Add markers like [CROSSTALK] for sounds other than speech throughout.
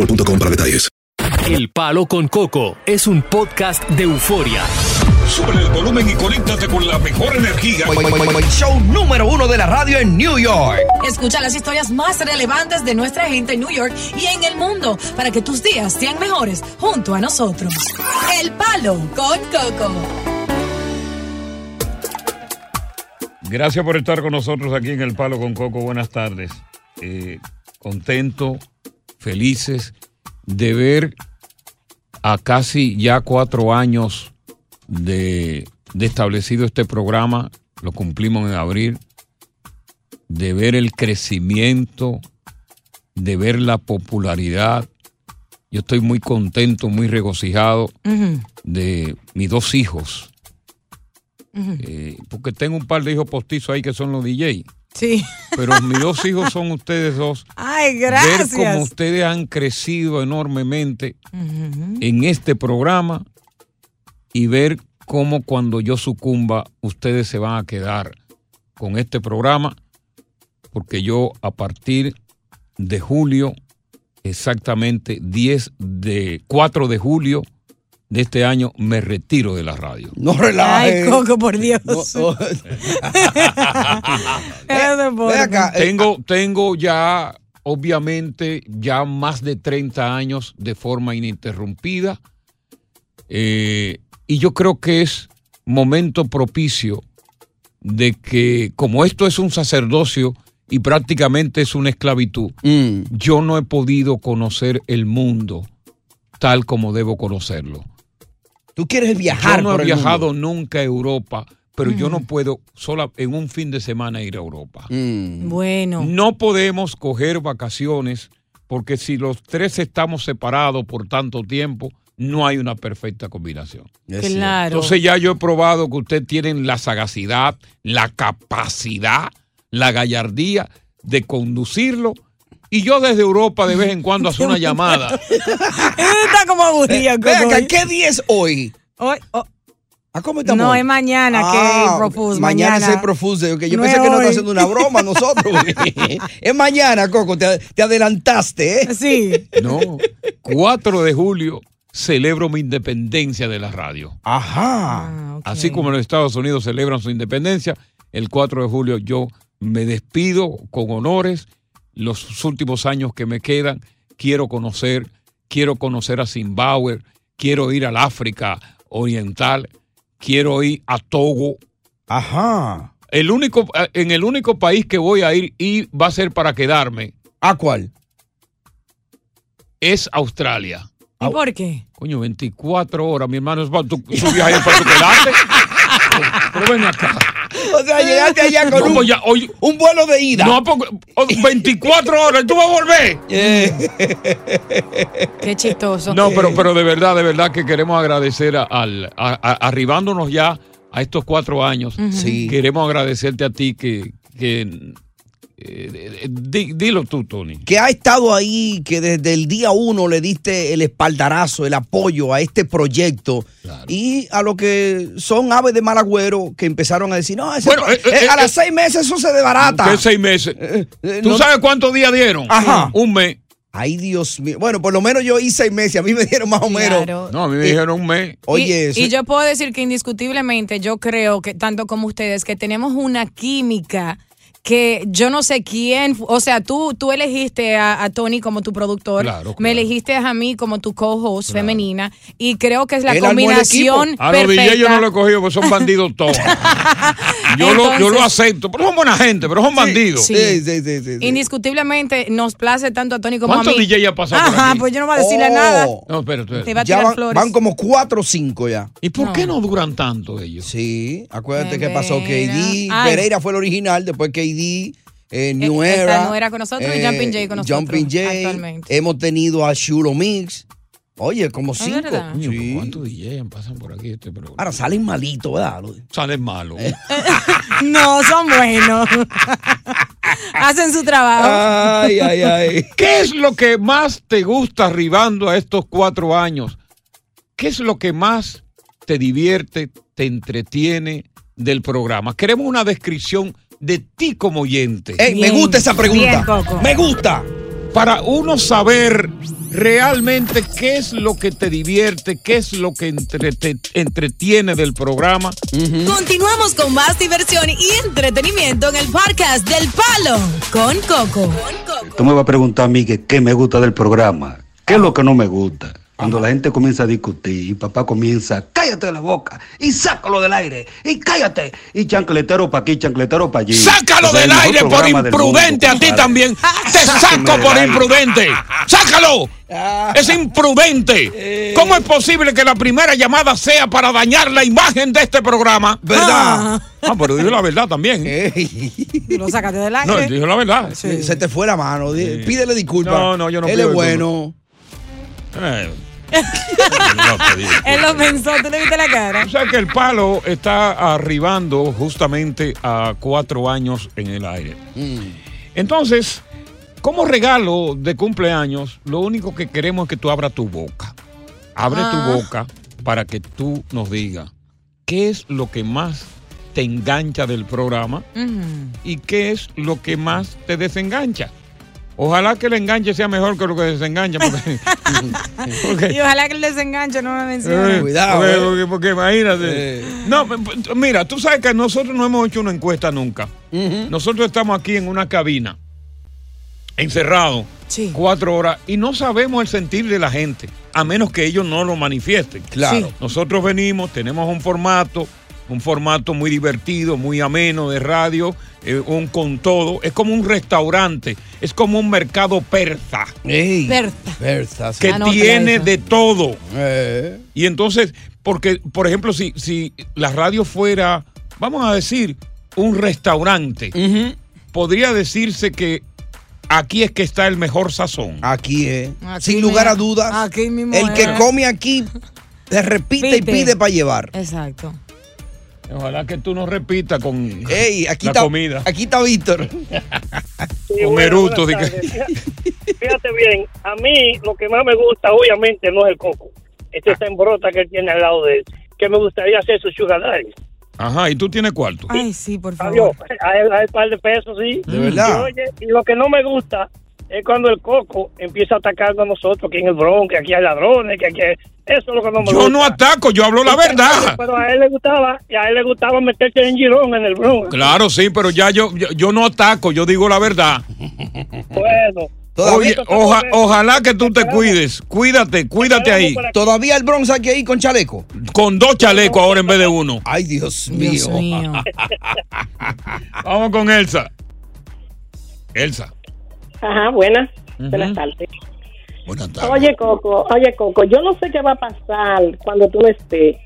boostmobile.com para detalles. El Palo con Coco es un podcast de euforia. Sube el volumen y conéctate con la mejor energía. Show número uno de la radio en New York. Escucha las historias más relevantes de nuestra gente en New York y en el mundo para que tus días sean mejores junto a nosotros. El Palo con Coco. Gracias por estar con nosotros aquí en El Palo con Coco. Buenas tardes. Eh, contento, felices de ver a casi ya cuatro años de, de establecido este programa, lo cumplimos en abril, de ver el crecimiento, de ver la popularidad. Yo estoy muy contento, muy regocijado de mis dos hijos, eh, porque tengo un par de hijos postizos ahí que son los DJ. Sí. Pero mis dos hijos son ustedes dos. Ay, Ver gracias. cómo ustedes han crecido enormemente en este programa y ver cómo cuando yo sucumba ustedes se van a quedar con este programa porque yo a partir de julio, exactamente 10 de 4 de julio de este año me retiro de la radio. No relajes. Ay, Coco, por Dios. No, no. [LAUGHS] Eh, Tengo, tengo ya, obviamente, ya más de 30 años de forma ininterrumpida. eh, y yo creo que es momento propicio de que, como esto es un sacerdocio y prácticamente es una esclavitud, mm, yo no he podido conocer el mundo tal como debo conocerlo. Tú quieres viajar Yo no por he el viajado mundo. nunca a Europa, pero yo no puedo sola en un fin de semana ir a Europa. Mm, Bueno. No podemos coger vacaciones porque si los tres estamos separados por tanto tiempo, no hay una perfecta combinación. es cierto. Claro. Entonces ya yo he probado que ustedes tienen la sagacidad, la capacidad, la gallardía de conducirlo. Y yo desde Europa de vez en cuando hago una llamada. [LAUGHS] Está como aburrido, acá, ¿qué día es hoy? Hoy- oh, ¿A cómo estamos? no, es mañana que Ah, es Profuse. Mañana, Mañana, es el Profuse. Yo No pensé es que hoy. está haciendo una broma a [LAUGHS] nosotros. [LAUGHS] es mañana, Coco. Te, te adelantaste, ¿eh? Sí. No, 4 de julio celebro mi independencia de la radio. Ajá. Ah. Así como los Estados Unidos celebran su independencia, el 4 de julio yo me despido con honores. Los últimos años que me quedan, quiero conocer, quiero conocer a Zimbabue, quiero ir al África Oriental, quiero ir a Togo. Ajá. El único, en el único país que voy a ir y va a ser para quedarme ¿A cuál? es Australia. ¿Y por qué? Coño, 24 horas, mi hermano, es para tu, su viaje para tu quedarte. [LAUGHS] Pero, pero ven acá. O sea, llegaste allá con No, un, pues ya, un vuelo de ida. No, porque oh, 24 horas, tú vas a volver. Eh, Qué chistoso. No, pero, pero de verdad, de verdad que queremos agradecer a- al, a- a- arribándonos ya a estos cuatro años. Sí. Queremos agradecerte a ti que, que eh, eh, di- dilo tú, Tony. que ha estado ahí, que desde el día uno le diste el espaldarazo, el apoyo a este proyecto. Y a lo que son aves de mal agüero que empezaron a decir, no, ese Bueno, eh, eh, a eh, las seis meses eso se desbarata. ¿Qué seis meses? Eh, eh, ¿Tú no- sabes cuántos días dieron? Ajá. Un mes. Ay, Dios mío. Bueno, por lo menos yo hice seis meses. A mí me dieron más o menos. Claro. No, a mí me dijeron un mes. Oye, y, eso- y yo puedo decir que indiscutiblemente yo creo que tanto como ustedes que tenemos una química que yo no sé quién, o sea, tú tú elegiste a, a Tony como tu productor, Claro, me elegiste a mí como tu co-host femenina y creo que es la Él armó el combinación A los perfecta. DJ yo no lo he cogido porque son bandidos todos. [LAUGHS] yo, lo, yo lo acepto, pero son buena gente, pero son bandidos. Sí. Sí, sí, sí, sí, sí. Indiscutiblemente nos place tanto a Tony como a ¿Cuántos mí. DJ ya pasado por Ajá, aquí? pues yo no voy a decirle Oh. nada. No, espérate, Te va a Ya tirar van, flores. van como cuatro o cinco ya. ¿Y por qué no duran tanto ellos? Sí, acuérdate Pereira. que pasó KD. Ay. Pereira fue el original, después KD, eh, New está Era. New Era con nosotros y Jumping Jay con nosotros Jumping Jay. actualmente. Hemos tenido a Shulo Mix. Oye, como cinco. Sí. ¿Cuántos DJ pasan por aquí este programa? Ahora salen malitos, ¿verdad? [LAUGHS] Salen malos. Eh. [LAUGHS] No, son buenos. [LAUGHS] Hacen su trabajo. Ay, ay, ay. ¿Qué es lo que más te gusta arribando a estos cuatro años? ¿Qué es lo que más te divierte, te entretiene del programa? Queremos una descripción de ti como oyente. Me gusta esa pregunta. bien. Me gusta. Para uno saber realmente qué es lo que te divierte, qué es lo que entre- te entretiene del programa. Continuamos con más diversión y entretenimiento en el podcast del Palo con Coco. Tú me vas a preguntar a mí que qué me gusta del programa, qué es lo que no me gusta. Cuando la gente comienza a discutir y papá comienza, cállate de la boca y sácalo del aire y cállate y chancletero para aquí, chancletero para allí. ¡Sácalo O sea, del aire por imprudente mundo, a ti también! [LAUGHS] ¡Te saco por imprudente! [LAUGHS] ¡Sácalo! ¡Es imprudente! ¿Cómo es posible que la primera llamada sea para dañar la imagen de este programa? ¿Verdad? Ah, pero dijo la verdad también. Lo sacaste del No, aire. dijo la verdad. Se te fue la mano. Pídele disculpas. No, no, yo no Él pido es bueno. Eh. Él lo pensó, ¿tú le viste la cara? O sea que el palo está arribando justamente a cuatro años en el aire. Entonces, como regalo de cumpleaños, lo único que queremos es que tú abras tu boca. Abre Ah. tu boca para que tú nos digas qué es lo que más te engancha del programa y qué es lo que más te desengancha. Ojalá que el enganche sea mejor que lo que desengancha. Porque, [LAUGHS] [LAUGHS] porque- Y ojalá que el desenganche no me mencione. eh, Cuidado, Porque, eh. porque- porque imagínate. Eh. No, mira, tú sabes que nosotros no hemos hecho una encuesta nunca. Nosotros estamos aquí en una cabina, encerrados, Sí. cuatro horas, y no sabemos el sentir de la gente, a menos que ellos no lo manifiesten. Claro. Sí. Nosotros venimos, tenemos un formato, un formato muy divertido, muy ameno de radio, eh, un con todo. Es como un restaurante, es como un mercado persa Ey. Berta. Berta, sí. que tiene eso. de todo. Eh. Y entonces, porque, por ejemplo, si, si la radio fuera, vamos a decir, un restaurante, podría decirse que aquí es que está el mejor sazón. Aquí es. Aquí Sin lugar a dudas. aquí mismo el que come aquí se repite y Pide. pide para llevar. Exacto. Ojalá que tú nos repitas con Ey, aquí la está, comida. aquí está Víctor. Con Meruto, di que- Fíjate bien, a mí lo que más me gusta, obviamente, no es el coco. Este está en brota que él tiene al lado de él. Que me gustaría hacer su sugar daddy. Ajá, ¿y tú tienes cuarto? Ay, sí, por Adiós. favor. A él, a él par de pesos, sí. De verdad. Y, oye, y lo que no me gusta es cuando el coco empieza a atacarnos a nosotros, que en el Bronx, que aquí hay ladrones, que aquí hay... Eso es lo que no me Yo gusta. no ataco, yo hablo la verdad. Pero a él le gustaba, y a él le gustaba meterse en girón en el Bronx. Claro, sí, pero ya yo, yo, yo no ataco, yo digo la verdad. Bueno. Oye, oja- ojalá que tú te cuides. Cuídate, cuídate ahí. Todavía el Bronx aquí ahí con chaleco. Con dos chalecos ahora en vez de uno. Ay, Dios mío. Dios mío. [LAUGHS] Vamos con Elsa. Elsa. Ajá, buenas. Buenas tardes. Buenas tardes. Oye, Coco, oye, Coco, yo no sé qué va a pasar cuando tú no estés.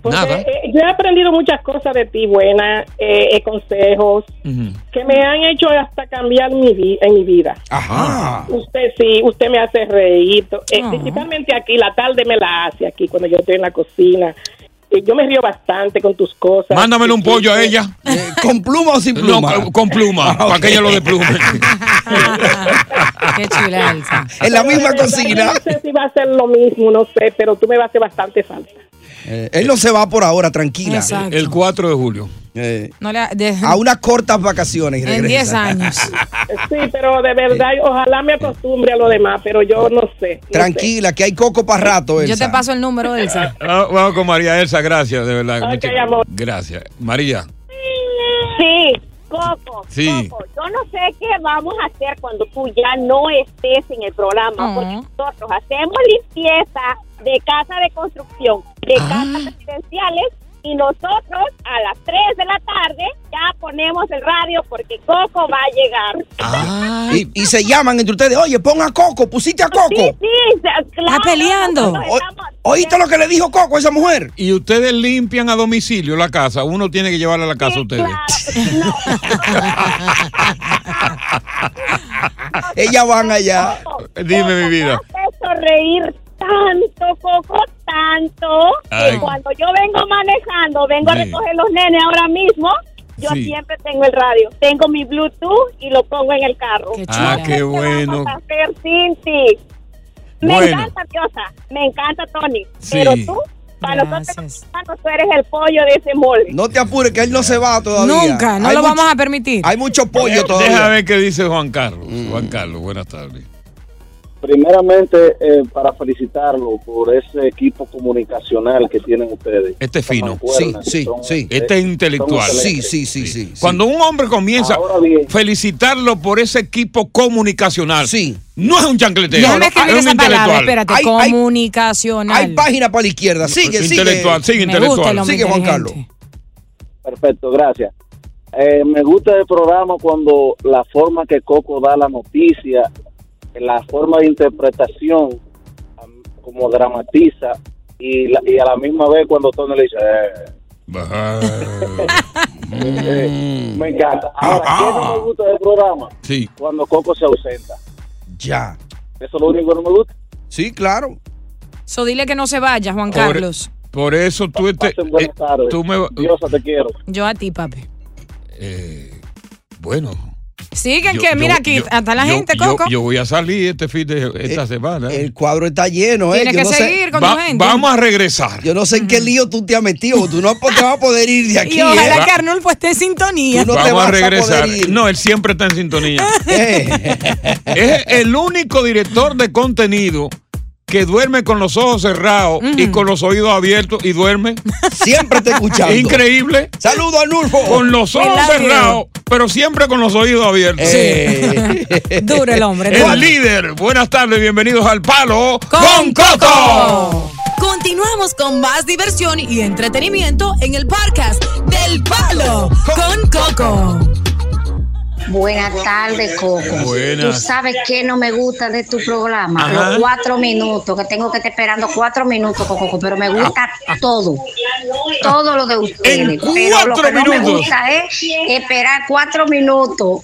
Porque Nada. eh, yo he aprendido muchas cosas de ti, buenas, eh, eh, consejos, que me han hecho hasta cambiar mi vi- en mi vida. Ajá. Usted sí, usted me hace reír. eh. Principalmente aquí, la tarde me la hace aquí cuando yo estoy en la cocina. Yo me río bastante con tus cosas. Mándamele un pollo a ella. Eh, ¿Con pluma o sin No, pluma? con, con pluma, para que ella lo desplume. Qué chula, Elsa. en la misma cocina. No sé si va a ser lo mismo, no sé, pero tú me vas a hacer bastante falta. Eh, él no se va por ahora, tranquila. Exacto. El 4 de julio. Eh, No le- de- a unas cortas vacaciones. y en regresa. 10 años. [LAUGHS] Sí, pero de verdad, ojalá me acostumbre a lo demás, pero yo no sé. no Tranquila, que hay coco para rato, Yo Elsa. te paso el número, Elsa. [LAUGHS] Ah, Vamos con María Elsa, gracias, de verdad. Ok, Muchas- amor. Gracias. María. Sí, Coco, Sí. Coco, yo no sé qué vamos a hacer cuando tú ya no estés en el programa, porque nosotros hacemos limpieza de casa de construcción, de casas residenciales, y nosotros a las 3 de la tarde ya ponemos el radio porque Coco va a llegar. Y, y se llaman entre ustedes, oye, pon a Coco, pusiste a Coco. Sí, sí, claro. peleando. nosotros estamos- ¿Oíste lo que le dijo Coco a esa mujer? Y ustedes limpian a domicilio la casa. Uno tiene que llevarla a la casa a ustedes. [LAUGHS] Ellas van allá. Dime, mi vida. Reír tanto, Coco, tanto, Ay. que cuando yo vengo manejando, vengo a recoger los nenes ahora mismo, yo Sí. siempre tengo el radio. Tengo mi Bluetooth y lo pongo en el carro. Ah, qué bueno. vamos a hacer, Cinti? Me Bueno. encanta, Diosa. Me encanta, Tony. Sí. Pero tú, para nosotros, tú eres el pollo de ese mole. No te apures, que él no se va todavía. Nunca, no Hay lo mucho- vamos a permitir. Hay mucho pollo Deja todavía. ver qué dice Juan Carlos. Juan Carlos, buenas tardes. Primeramente, eh, para felicitarlo por ese equipo comunicacional que tienen ustedes. Este es fino. Sí, sí, sí. Este es intelectual. Sí, sí, sí, sí. Cuando un hombre comienza, felicitarlo por ese equipo comunicacional. Sí. No es un chancletero, Déjame es escribir un esa palabra, intelectual. espérate, Hay- comunicacional. Hay página para la izquierda. Sigue, sigue. Intelectual, sigue Me intelectual. Sigue, Juan Carlos. Perfecto, gracias. Eh, me gusta el programa cuando la forma que Coco da la noticia, la forma de interpretación, como dramatiza, y, la- y a la misma vez cuando Tony le dice, eh, [LAUGHS] me encanta. Ahora, ¿qué no me gusta del programa? Sí. Cuando Coco se ausenta. Ya. Eso es lo único que no me gusta. Sí, claro. So, dile que no se vaya, Juan Por- Carlos. Por eso tú, este, eh, tardes. tú me... Diosa, te quiero. Yo a ti, papi. eh, bueno. Yo- que, yo- mira aquí, yo- hasta la gente, yo- Coco. Yo, voy a salir este fin de esta semana. El cuadro está lleno, ¿eh? Tienes Yo que no sé- seguir con Va- tu gente. vamos a regresar. Yo no sé en qué lío tú te has metido. Tú no te vas a poder ir de [LAUGHS] aquí. y ojalá ¿eh? que Arnulfo esté en sintonía. Tú no te Vamos vas a a regresar. poder ir. no, él siempre está en sintonía. [LAUGHS] Eh, es el único director de contenido que duerme con los ojos cerrados y con los oídos abiertos y duerme. [LAUGHS] Siempre te escuchando. Increíble. Saludo a Nulfo. Con los ojos cerrados, pero siempre con los oídos abiertos. Eh, [LAUGHS] Duro el hombre. El duro. líder. Buenas tardes, bienvenidos al Palo Con Coco. Continuamos con más diversión y entretenimiento en el podcast del Palo con Coco. Buenas tardes, Coco. Buenas. ¿Tú sabes qué no me gusta de tu programa? Ajá. Los cuatro minutos, que tengo que estar esperando cuatro minutos, Coco, pero me gusta todo. Todo lo de ustedes. En pero lo cuatro que no me minutos. gusta es esperar cuatro minutos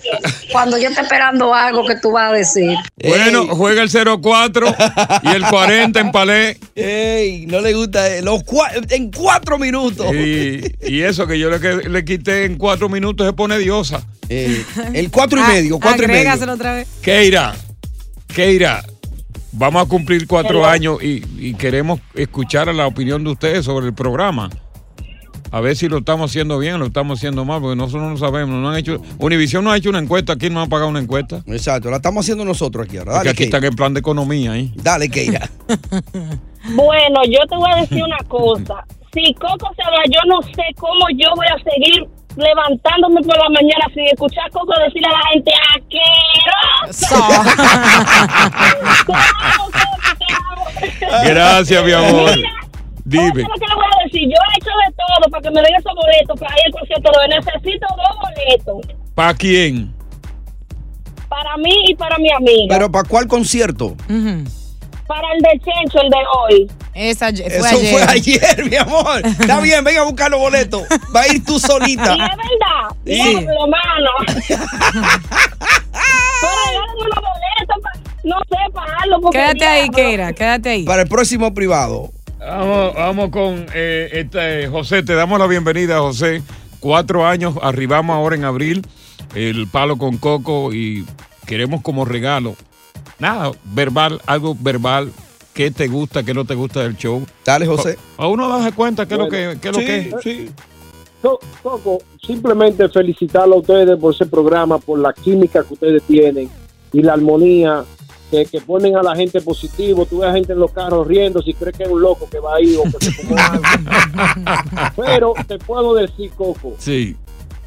cuando yo estoy esperando algo que tú vas a decir. Bueno, juega el 04 y el 40 en palé. Ey, no le gusta. eh, Los cua- en cuatro minutos. Y, y eso que yo le, quité en cuatro minutos se pone diosa. Eh, el cuatro y Ah, medio, cuatro y medio. otra vez. Keira, Keira, vamos a cumplir cuatro años y, y queremos escuchar la opinión de ustedes sobre el programa. A ver si lo estamos haciendo bien o lo estamos haciendo mal, porque nosotros no lo sabemos. No han hecho, Univision no ha hecho una encuesta, aquí no ha pagado una encuesta. Exacto, la estamos haciendo nosotros aquí ahora. Porque Dale, aquí Keira. están en plan de economía. ¿eh? Dale, Keira. [LAUGHS] Bueno, yo te voy a decir una cosa. Si Coco se va, yo no sé cómo yo voy a seguir levantándome por la mañana sin escuchar Coco decirle a la gente ¡Asqueroso! [LAUGHS] Gracias, mi amor. Dime. Oye, lo que le voy a decir, yo he hecho de todo para que me den esos boletos para ir al concierto. hoy. Necesito dos boletos ¿Para quién? para mí y para mi amiga. Pero ¿para cuál concierto? Para el de Chencho, el de hoy. Esa fue Eso ayer. fue ayer, [LAUGHS] mi amor. Está bien, venga a buscar los boletos. Va a ir tú [LAUGHS] Y solita. es verdad. Sí. Diablo, mano. [LAUGHS] Pero regálenme unos boletos pa- no sé, pagarlo. porque Quédate ahí. Keira, quédate ahí. Para el próximo privado. Vamos, vamos con eh, este, José, te damos la bienvenida, José. Cuatro años, arribamos ahora en abril, el palo con coco y queremos como regalo, nada, verbal, algo verbal qué te gusta, qué no te gusta del show. Dale, José. A uno darse cuenta qué es lo que, qué es lo Sí, que sí. Co- Coco, simplemente felicitarlo a ustedes por ese programa, por la química que ustedes tienen y la armonía que, que ponen a la gente positivo. Tú ves a gente en los carros riendo si crees que es un loco que va ahí o que se fumó algo. [LAUGHS] Pero te puedo decir, Coco, Sí.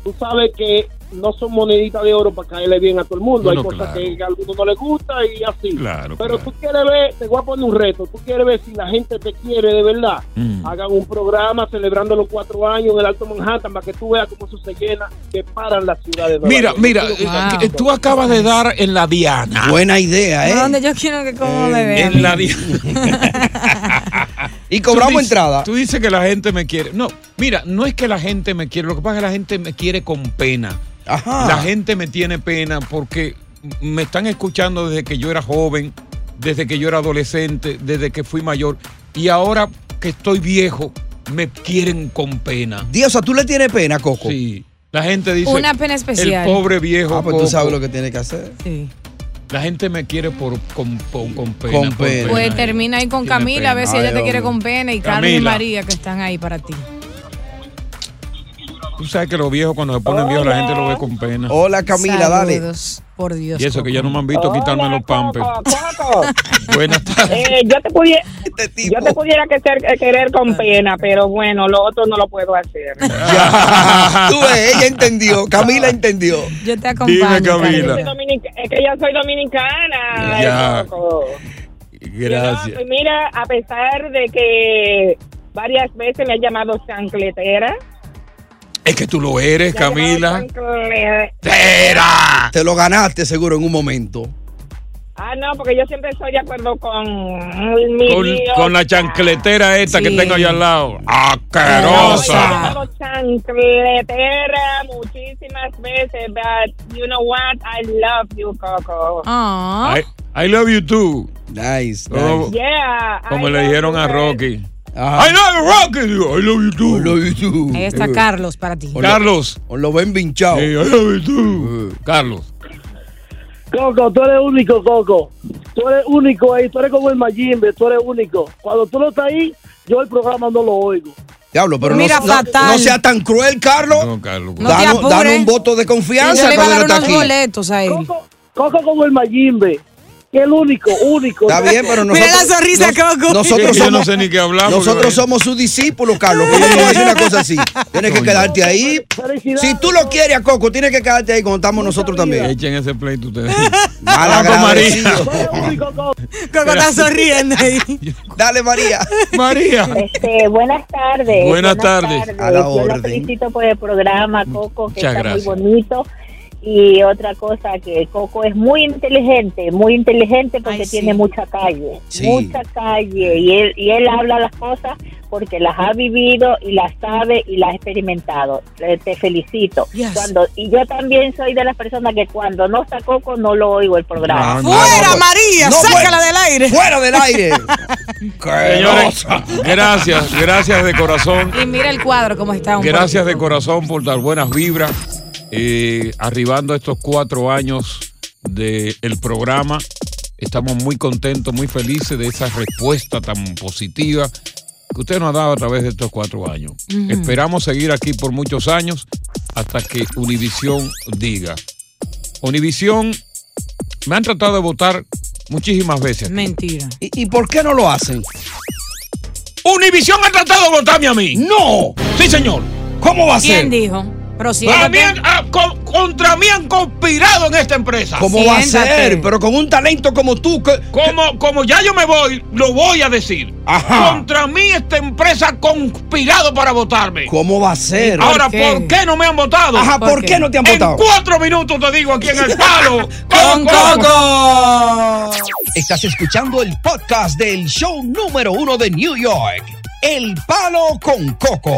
tú sabes que no son moneditas de oro para caerle bien a todo el mundo. Bueno, Hay cosas claro. que a algunos no les gusta y así. Claro, Pero tú quieres ver, te voy a poner un reto, tú quieres ver si la gente te quiere de verdad. Mm. Hagan un programa celebrando los cuatro años en el Alto Manhattan para que tú veas cómo eso se llena, que paran la ciudad de Nueva Mira, mira, eh, que tú acabas de dar en la diana. Buena idea, ¿eh? Donde yo quiero que como me vean. En la diana. [LAUGHS] Y cobramos Tú dices- entrada. Tú dices que la gente me quiere. No, mira, no es que la gente me quiere, lo que pasa es que la gente me quiere con pena. Ajá. La gente me tiene pena porque me están escuchando desde que yo era joven, desde que yo era adolescente, desde que fui mayor. Y ahora que estoy viejo, me quieren con pena. Dios, o sea, tú le tienes pena, Coco. Sí. La gente dice. Una pena especial. El pobre viejo. Ah, pues tú Coco". sabes lo que tiene que hacer. Sí. La gente me quiere por, con, con- con pena. Con pena. Pues termina ahí con Tiene Camila, a ver si ella te quiere con pena y Carmen y. María que están ahí para ti. Tú sabes que los viejos, cuando se ponen viejos, la gente lo ve con pena. Hola, Camila, dale. Saludos, Por Dios. Y eso que ya no me han visto quitarme los pampers. [LAUGHS] Buenas tardes. Eh, yo te pudiera, Este yo te pudiera que ser- eh, querer con pena, pero bueno, lo otro no lo puedo hacer. [LAUGHS] Tú ves, ella entendió. Camila entendió. Yo te Dime, Camila. Es que yo soy dominicana. Ya. Coco. Gracias. Pues mira, a pesar de que varias veces me ha llamado chancletera. Es que tú lo eres, Camila. chancletera. Te lo ganaste seguro en un momento. Ah, no, porque yo siempre estoy de acuerdo con mi Con, la chancletera esta que tengo allá al lado. No, ¡Asquerosa! llamado chancletera muchísimas veces, but you know what? I love you, Coco. Ah. I, I love you too. Nice. Yeah. como I le dijeron a. Rocky. Ajá. I love you, Rocky. Digo, I love you too. I love you too. Ahí está Carlos para ti. Hola. Carlos. O lo ven pinchado. Sí, I love you too. Carlos. Coco, tú eres único, Coco. Tú eres único ahí, tú eres como el Mayimbe, tú eres único. Cuando tú no estás ahí, yo el programa no lo oigo. Diablo, pero no, Mira, no, fatal. no sea tan cruel, Carlos. No, Carlos. No apures. danos un voto de Yo confianza le iba a cuando dar no está unos aquí. boletos a él. Coco, Coco como el Mayimbe, que el único, único. Está bien, pero nosotros. Mira la sonrisa, Coco. Nosotros Yo no somos, sé ni qué hablar. porque- nosotros somos sus discípulos, Carlos. ¿Cómo te voy a decir una cosa así? Tienes que quedarte ahí. Si tú lo quieres a Coco, tienes que quedarte ahí cuando estamos nosotros también. Echen ese pleito ustedes. [LAUGHS] Malagradecido. Coco está sonriendo ahí. [LAUGHS] Dale, María. María. Este, buenas tardes. Buenas tardes. A la Yo orden. felicito por el programa, Coco, que Muchas está gracias. muy bonito. Y otra cosa, que Coco es muy inteligente, muy inteligente porque Ay, sí. tiene mucha calle, Sí. mucha calle. Y él, y él habla las cosas porque las ha vivido y las sabe y las ha experimentado. Te felicito. Yes. Cuando Y yo también soy de las personas que cuando no está Coco no lo oigo el programa. No. ¡Fuera, no, María! no, ¡Sácala del aire! ¡Fuera del aire! [LAUGHS] Señores, gracias, gracias de corazón. Y mira el cuadro cómo está. un Gracias de corazón por dar buenas vibras. Eh, arribando a estos cuatro años del programa. Estamos muy contentos, muy felices de esa respuesta tan positiva que usted nos ha dado a través de estos cuatro años. Esperamos seguir aquí por muchos años hasta que Univisión diga. Univisión me han tratado de votar muchísimas veces. aquí. Mentira. ¿Y, y por qué no lo hacen? Univisión ha tratado de votarme a mí. ¡No! Sí, señor. ¿Cómo va a ser? ¿Quién dijo? Pero Para mí han- ah, con- contra mí han conspirado en esta empresa. ¿Cómo va a ser? Pero con un talento como tú. que- Como, como ya yo me voy, lo voy a decir. Ajá. Contra mí esta empresa ha conspirado para votarme. ¿Cómo va a ser? Ahora, ¿Por qué? ¿por qué no me han votado? Ajá, ¿por ¿por qué? qué no te han En votado? cuatro minutos te digo aquí en el palo. [LAUGHS] ¡Con Coco! Estás escuchando el podcast del show número uno de New York. El Palo con Coco.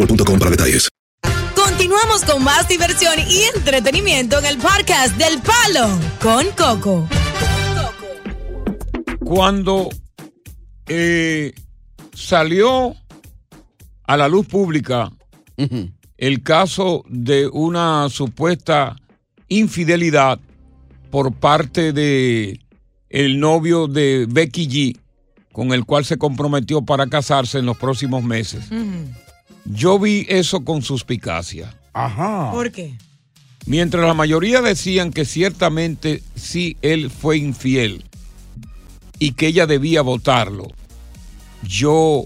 boostmobile.com para detalles. Continuamos con más diversión y entretenimiento en el podcast del Palo con Coco. Cuando eh, salió a la luz pública el caso de una supuesta infidelidad por parte de el novio de Becky G, con el cual se comprometió para casarse en los próximos meses. Yo vi eso con suspicacia. Ajá. ¿Por qué? Mientras la mayoría decían que ciertamente sí él fue infiel y que ella debía votarlo, yo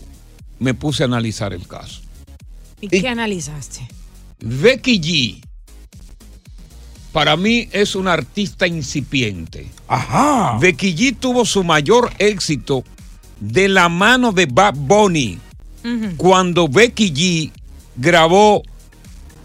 me puse a analizar el caso. ¿Y, qué analizaste? Becky G, para mí es una artista incipiente. Ajá. Becky G tuvo su mayor éxito de la mano de Bad Bunny cuando Becky G grabó,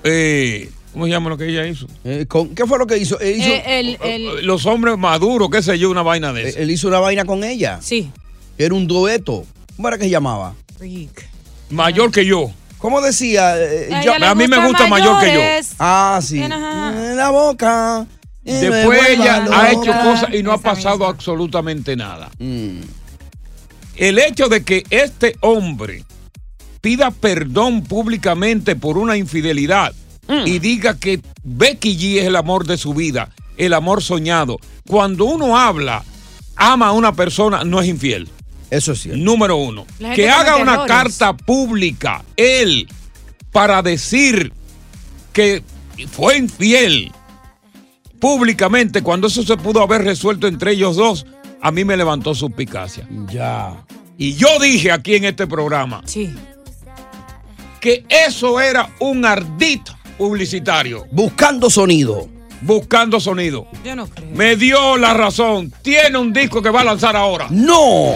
eh, ¿cómo se llama lo que ella hizo? Eh, ¿Qué fue lo que hizo? Eh, el- el- Los hombres maduros, qué sé yo, una vaina de eso. él hizo una vaina con ella. Sí. Era un dueto. ¿Cómo era que se llamaba? Freak. Mayor que yo. ¿Cómo decía? Eh, A yo- mí me gusta mayor que yo. Ah, sí. En la boca. Después ella loca. ha hecho cosas y no ha pasado absolutamente nada. Mm. El hecho de que este hombre pida perdón públicamente por una infidelidad Mm. y diga que Becky G es el amor de su vida, el amor soñado. Cuando uno habla, ama a una persona, no es infiel. Eso es cierto. Número uno. Que haga una errores. carta pública, él, para decir que fue infiel públicamente, cuando eso se pudo haber resuelto entre ellos dos, a mí me levantó suspicacia. Ya. Y yo dije aquí en este programa Sí. Que eso era un ardid publicitario. Buscando sonido. Buscando sonido. Yo no creo. Me dio la razón. Tiene un disco que va a lanzar ahora. ¡No!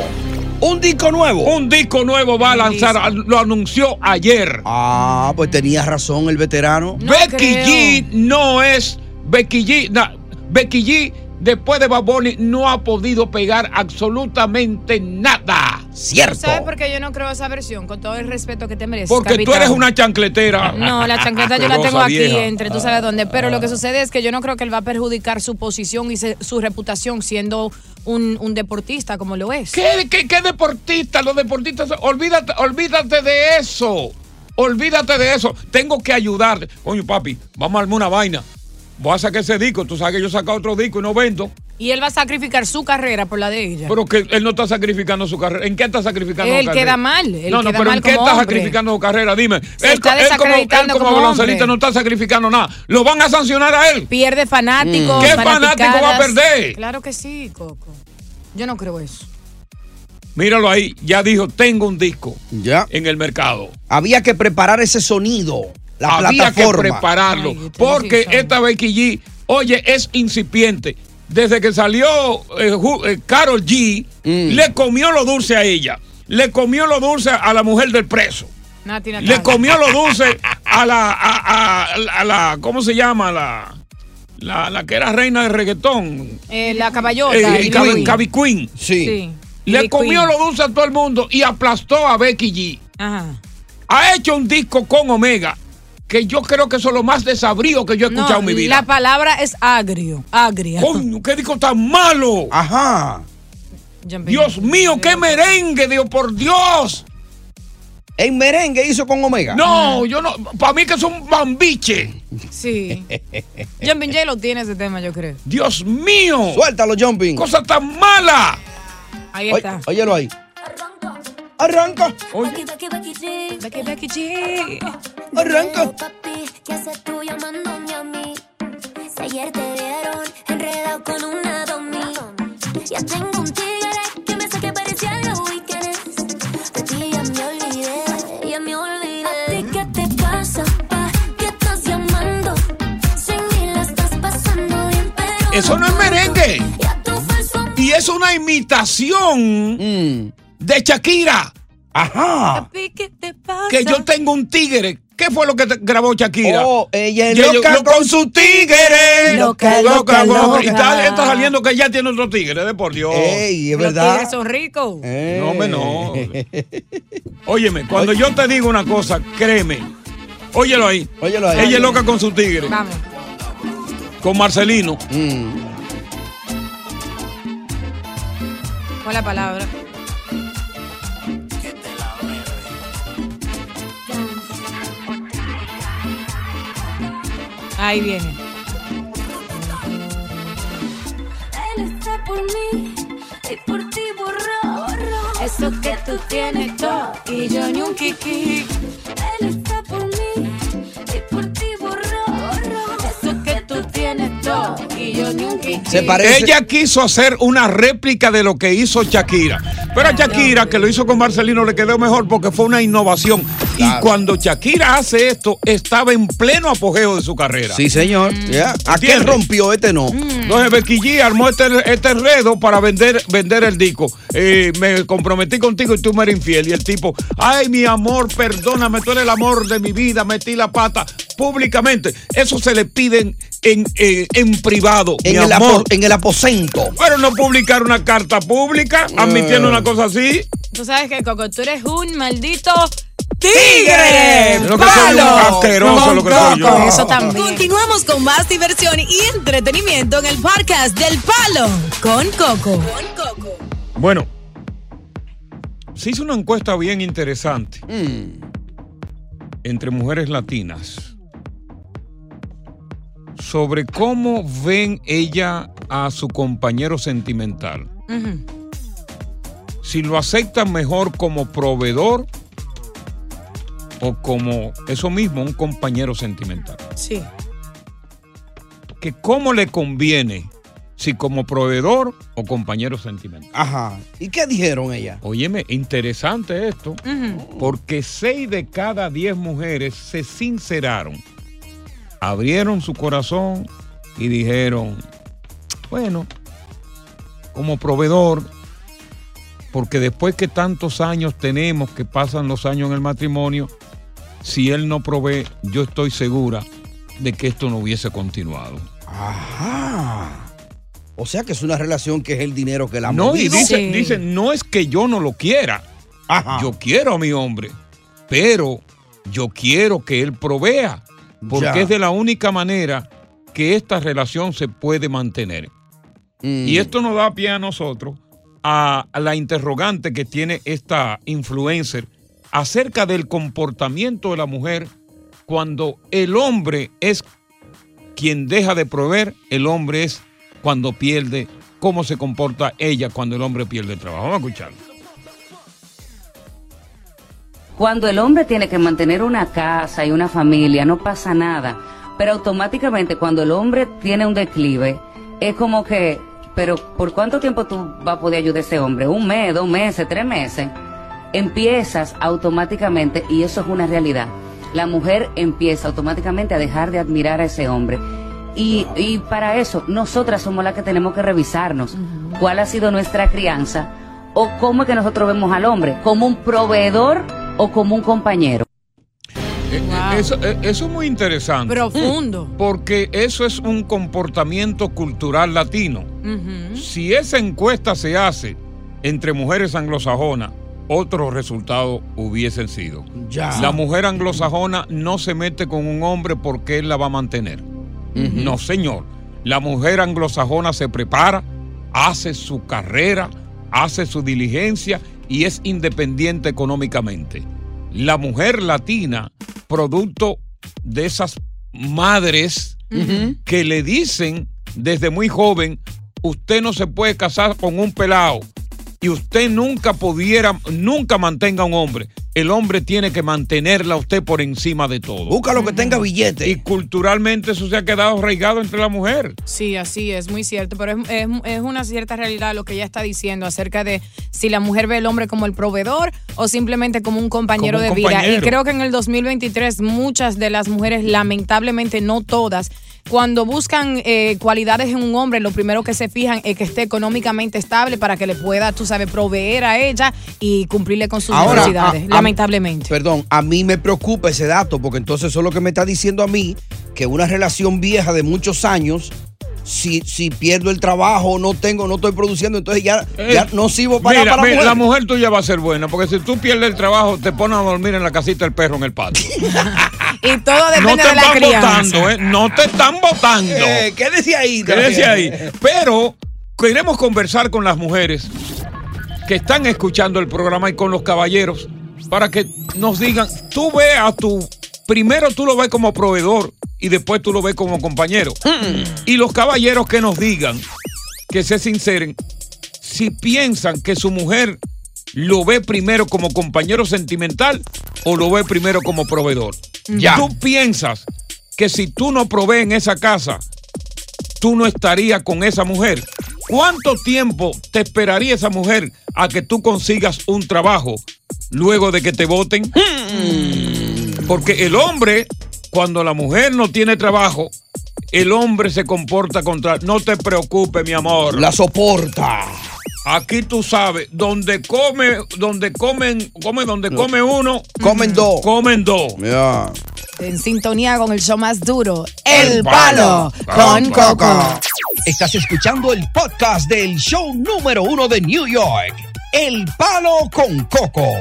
¿Un disco nuevo? Un disco nuevo va a lanzar. Lo anunció ayer. Ah, pues tenía razón el veterano. Becky G no es. Becky G. na- Becky G, después de Bad Bunny, no ha podido pegar absolutamente nada. Cierto. ¿Sabes por qué yo no creo esa versión? Con todo el respeto que te mereces. Porque tú eres una chancletera. No, la chancleta yo la tengo aquí vieja. entre tú sabes dónde. Pero lo que sucede es que yo no creo que él va a perjudicar su posición y se- su reputación siendo un, un deportista como lo es. ¿Qué, qué, qué deportista? Los deportistas, olvídate, olvídate de eso. Olvídate de eso. Tengo que ayudarte. Coño, papi, vamos a armar una vaina. Voy a sacar ese disco. Tú sabes que yo saco otro disco y no vendo. Y él va a sacrificar su carrera por la de ella. Pero que él no está sacrificando su carrera. ¿En qué está sacrificando Él su carrera? queda mal, él no, no, queda pero mal ¿en qué está hombre. sacrificando su carrera? Dime. Se él, está él como, él desacreditando como como hombre. no está sacrificando nada. Lo van a sancionar a él. Pierde fanáticos. ¿Qué fanático va a perder? Claro que sí, Coco. Yo no creo eso. Míralo ahí. Ya dijo, tengo un disco Ya. en el mercado. Había que preparar ese sonido. La Había plataforma. que prepararlo. porque esta Becky G, oye, es incipiente. Desde que salió eh, Ju- eh, Carol G, Mm. le comió lo dulce a ella. Le comió lo dulce a la mujer del preso. Nati Le comió lo dulce [LAUGHS] a la, a, a- a la, ¿cómo se llama? La, la, la que era reina de reggaetón. Eh, la caballota. Eh, Cabi- Queen. Cabi Queen. Sí. Le comió Queen. lo dulce a todo el mundo y aplastó a Becky G. Ajá. ha hecho un disco con Omega que yo creo que eso es lo más desabrío que yo he escuchado en mi vida. La palabra es agrio, agria. Coño, qué disco tan malo. Ajá. Dios mío, qué merengue, Dios por Dios. ¿En merengue hizo con Omega? No, yo no. Para mí que es un bambiche. Sí. Jumping J lo tiene ese tema, yo creo. Dios mío. Suéltalo, Jumping. Cosa tan mala. Ahí está. Óyelo ahí. Arranca. Becky, Becky G. Arranca. Papi, ¿qué haces tú llamándome a mí? Si ayer te vieron enredado con una domi. Ya tengo un tigre que me hace que parecía los weekends. De ti ya me olvidé, ya me olvidé. ¿A ti qué te pasa, pa? ¿Qué estás llamando? Sin mí la estás pasando bien, pero... Eso no es merengue. Y es una imitación de Shakira. Ajá. Papi, ¿qué te pasa? Que yo tengo un tigre. ¿Qué fue lo que te- grabó Shakira? Oh, ella es Y ella- loca lo- con su tigre. Loca, loca, loca. Y está, está saliendo que ya tiene otro tigre, de por Dios. Ey, es Los verdad. tigres son ricos. No, hombre, no. Óyeme, cuando yo te digo una cosa, créeme. Óyelo ahí. Óyelo ahí. Ella es loca con su tigre. Vamos. Con Marcelino. Mm. ¿Cuál es la palabra? Ahí viene. Él está por mí y por ti borró. Eso que tú tienes todo y yo ni un kiki. Él está Se parece. Ella quiso hacer una réplica de lo que hizo Shakira. Pero a Shakira, que lo hizo con Marcelino, le quedó mejor porque fue una innovación. Y cuando Shakira hace esto, estaba en pleno apogeo de su carrera. Sí, señor. Aquel ¿Entiendes? rompió, este no. Entonces Becky G armó este, este enredo para vender, vender el disco. Eh, me comprometí contigo y tú me eres infiel. Y el tipo, ay, mi amor, perdóname, tú eres el amor de mi vida, metí la pata públicamente. Eso se le piden en, eh, en privado, En mi el, amor. apo- en el aposento. Pero no publicar una carta pública admitiendo una cosa así. Tú sabes que Coco, tú eres un maldito tigre. Lo que soy lo que soy yo. Coco, Eso también. Continuamos con más diversión y entretenimiento en el podcast del Palo con Coco. Bueno, se hizo una encuesta bien interesante entre mujeres latinas sobre cómo ven ella a su compañero sentimental. Ujú. Si lo aceptan mejor como proveedor o como eso mismo, un compañero sentimental. Sí. Que cómo le conviene, si como proveedor o compañero sentimental. Ajá. ¿Y qué dijeron ella? Óyeme, interesante esto, porque seis de cada diez mujeres se sinceraron, abrieron su corazón y dijeron, bueno, como proveedor, porque después que tantos años tenemos, que pasan los años en el matrimonio, si él no provee, yo estoy segura de que esto no hubiese continuado. Ajá. O sea que es una relación que es el dinero que la No, y dice, dice, no es que yo no lo quiera. Yo quiero a mi hombre, pero yo quiero que él provea, porque Ya. es de la única manera que esta relación se puede mantener. Mm. Y esto nos da pie a nosotros a, a la interrogante que tiene esta influencer acerca del comportamiento de la mujer cuando el hombre es quien deja de proveer, el hombre es cuando pierde, cómo se comporta ella cuando el hombre pierde el trabajo. Vamos a escucharlo. Cuando el hombre tiene que mantener una casa y una familia, no pasa nada. Pero automáticamente cuando el hombre tiene un declive, es como que, pero ¿por cuánto tiempo tú vas a poder ayudar a ese hombre? ¿Un mes, dos meses, tres meses? Empiezas automáticamente, y eso es una realidad, la mujer empieza automáticamente a dejar de admirar a ese hombre. Y, y para eso, nosotras somos las que tenemos que revisarnos cuál ha sido nuestra crianza o cómo es que nosotros vemos al hombre, como un proveedor o como un compañero. Eh, eh, Eso, eh, eso es muy interesante. Profundo. Porque eso es un comportamiento cultural latino. Si esa encuesta se hace entre mujeres anglosajonas, otros resultados hubiesen sido. Ya. La mujer anglosajona no se mete con un hombre porque él la va a mantener. No, señor. La mujer anglosajona se prepara, hace su carrera, hace su diligencia y es independiente económicamente. La mujer latina, producto de esas madres que le dicen desde muy joven, usted no se puede casar con un pelado y usted nunca pudiera, nunca mantenga a un hombre. El hombre tiene que mantenerla a usted por encima de todo. Busca lo que tenga billete. Y culturalmente eso se ha quedado arraigado entre la mujer. Sí, así es, muy cierto, pero es, es- es una cierta realidad lo que ella está diciendo acerca de si la mujer ve al hombre como el proveedor o simplemente como un compañero Como un de vida. Y creo que en el 2023 muchas de las mujeres, lamentablemente no todas, cuando buscan eh, cualidades en un hombre, lo primero que se fijan es que esté económicamente estable para que le pueda, tú sabes, proveer a ella y cumplirle con sus Ahora, necesidades, a- a- lamentablemente. Perdón, a mí me preocupa ese dato, porque entonces eso es lo que me está diciendo a mí, que una relación vieja de muchos años, si, si pierdo el trabajo, no tengo, no estoy produciendo, entonces ya, ya no sirvo para, Mira, para mira, mujer. la mujer tuya va a ser buena, porque si tú pierdes el trabajo, te pones a dormir en la casita del perro en el patio. [LAUGHS] Y todo no depende te de la están crianza. votando, ¿eh? No te están votando. Eh, quédese ahí. Quédese ahí. Pero queremos conversar con las mujeres que están escuchando el programa y con los caballeros para que nos digan, tú ves a tu, primero tú lo ves como proveedor y después tú lo ves como compañero. Y los caballeros que nos digan, que se sinceren, si piensan que su mujer lo ve primero como compañero sentimental o lo ve primero como proveedor. Ya. Tú piensas que si tú no provees en esa casa, tú no estarías con esa mujer. ¿Cuánto tiempo te esperaría esa mujer a que tú consigas un trabajo luego de que te voten? Porque el hombre, cuando la mujer no tiene trabajo, el hombre se comporta contra. No te preocupes, mi amor. La soporta. Aquí tú sabes, donde come, donde comen, come donde come uno, Comen dos. comen dos. Ya. En sintonía con el show más duro, El El Palo con Coco. Estás escuchando el podcast del show número uno de New York, El Palo con Coco.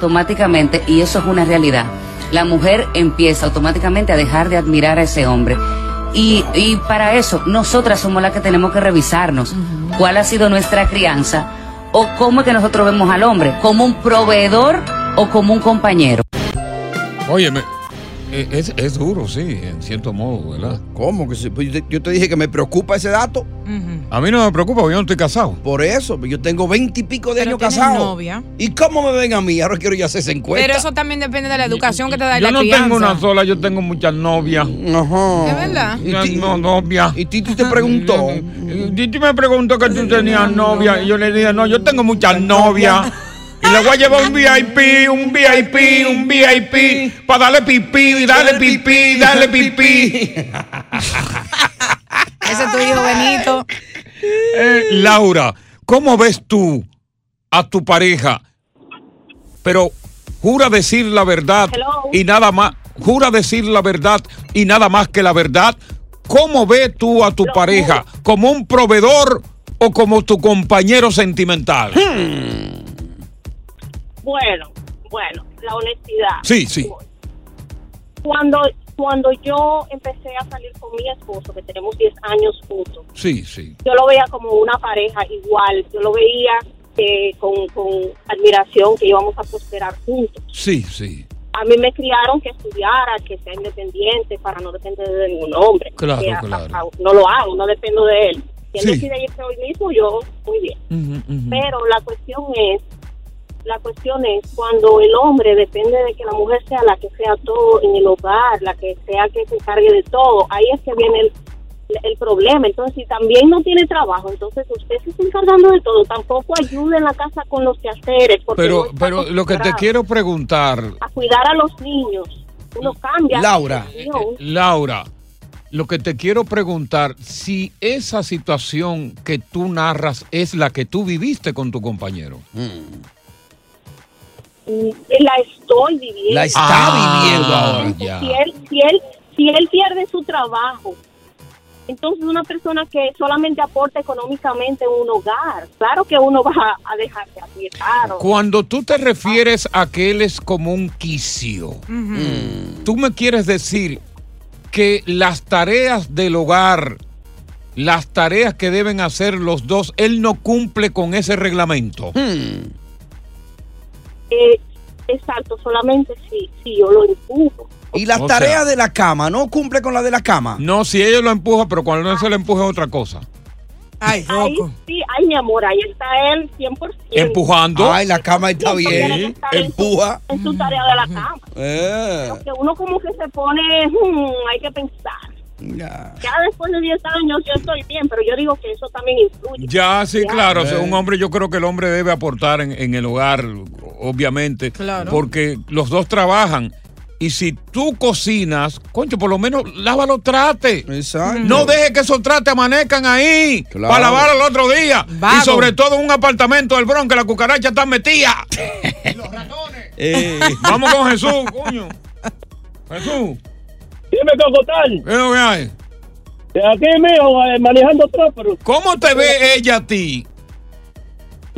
Automáticamente, y eso es una realidad, la mujer empieza automáticamente a dejar de admirar a ese hombre. Y, y para eso, nosotras somos las que tenemos que revisarnos cuál ha sido nuestra crianza o cómo es que nosotros vemos al hombre, como un proveedor o como un compañero. Óyeme, es, es duro, sí, en cierto modo, ¿verdad? ¿Cómo que sí? Pues yo, te, yo te dije que me preocupa ese dato. A mí no me preocupa, porque yo no estoy casado. Por eso, pues yo tengo veinte y pico de Pero años casado. novia. ¿Y cómo me ven a mí? Ahora quiero ya hacerse encuesta. Pero eso también depende de la educación que te da Yo la no crianza. tengo una sola, yo tengo muchas novias. Ajá. ¿Es verdad? No, novia. Y Titi te preguntó. Titi me preguntó que tú tenías novia. Y yo le dije, no, yo tengo muchas novias. [LAUGHS] Y le voy a llevar un VIP, un VIP, un VIP, para darle pipí, y darle pipí, y darle pipí. [LAUGHS] Ese es tu hijo Benito. Eh, Laura, ¿cómo ves tú a tu pareja? Pero jura decir la verdad Hello. y nada más. jura decir la verdad y nada más que la verdad. ¿Cómo ves tú a tu pareja? ¿Como un proveedor o como tu compañero sentimental? Hmm. Bueno, bueno, la honestidad. Sí, sí. Cuando, cuando yo empecé a salir con mi esposo, que tenemos 10 años juntos, Sí, sí. yo lo veía como una pareja igual. Yo lo veía eh, con, con admiración que íbamos a prosperar juntos. Sí, sí. A mí me criaron que estudiara, que sea independiente para no depender de ningún hombre. Claro, Que claro. a- no lo hago, no dependo de él. Si él Sí. decide irse hoy mismo, yo muy bien. Pero la cuestión es, la cuestión es cuando el hombre depende de que la mujer sea la que sea todo en el hogar, la que sea que se encargue de todo, ahí es que viene el, el problema. Entonces, si también no tiene trabajo, entonces usted se está encargando de todo, tampoco ayude en la casa con los quehaceres, porque Pero, pero lo que te quiero preguntar, a cuidar a los niños. Uno cambia. Laura. opinión. Laura, lo que te quiero preguntar, si esa situación que tú narras es la que tú viviste con tu compañero. Mm, la estoy viviendo. La está Ah, viviendo ahora. ya. Si él, si él, si él pierde su trabajo, entonces una persona que solamente aporta económicamente en un hogar, claro que uno va a dejar de claro. Cuando tú te refieres a que él es como un quicio, tú me quieres decir que las tareas del hogar, las tareas que deben hacer los dos, él no cumple con ese reglamento. Eh, exacto, solamente si, si yo lo empujo. Y las O tareas sea- de la cama, ¿no cumple con la de la cama? No, si ella lo empuja, pero cuando no se le empuja es otra cosa. Ay, sí, ay, mi amor, ahí está él 100%. Empujando. Ay, la cama está Porque bien. estar en su- Empuja. En su tarea de la cama. Eh. que uno como que se pone, hmm, hay que pensar. Ya. Ya después de 10 años yo estoy bien, pero yo digo que eso también influye. Ya, sí, Ya. claro. o sea, un hombre, yo creo que el hombre debe aportar en, en el hogar, obviamente. Claro. Porque los dos trabajan. Y si tú cocinas, concho, por lo menos lava los trates. Exacto. No deje que esos trates amanezcan ahí Claro. para lavar al otro día. Vago. Y sobre todo en un apartamento del Bronx que la cucaracha está metida. Eh. [LAUGHS] Vamos con Jesús, coño. [LAUGHS] Jesús. Dime, Cocotal. ¿Qué lo que hay? Aquí, mijo, eh, manejando trópero. ¿Cómo te ve ella a ti?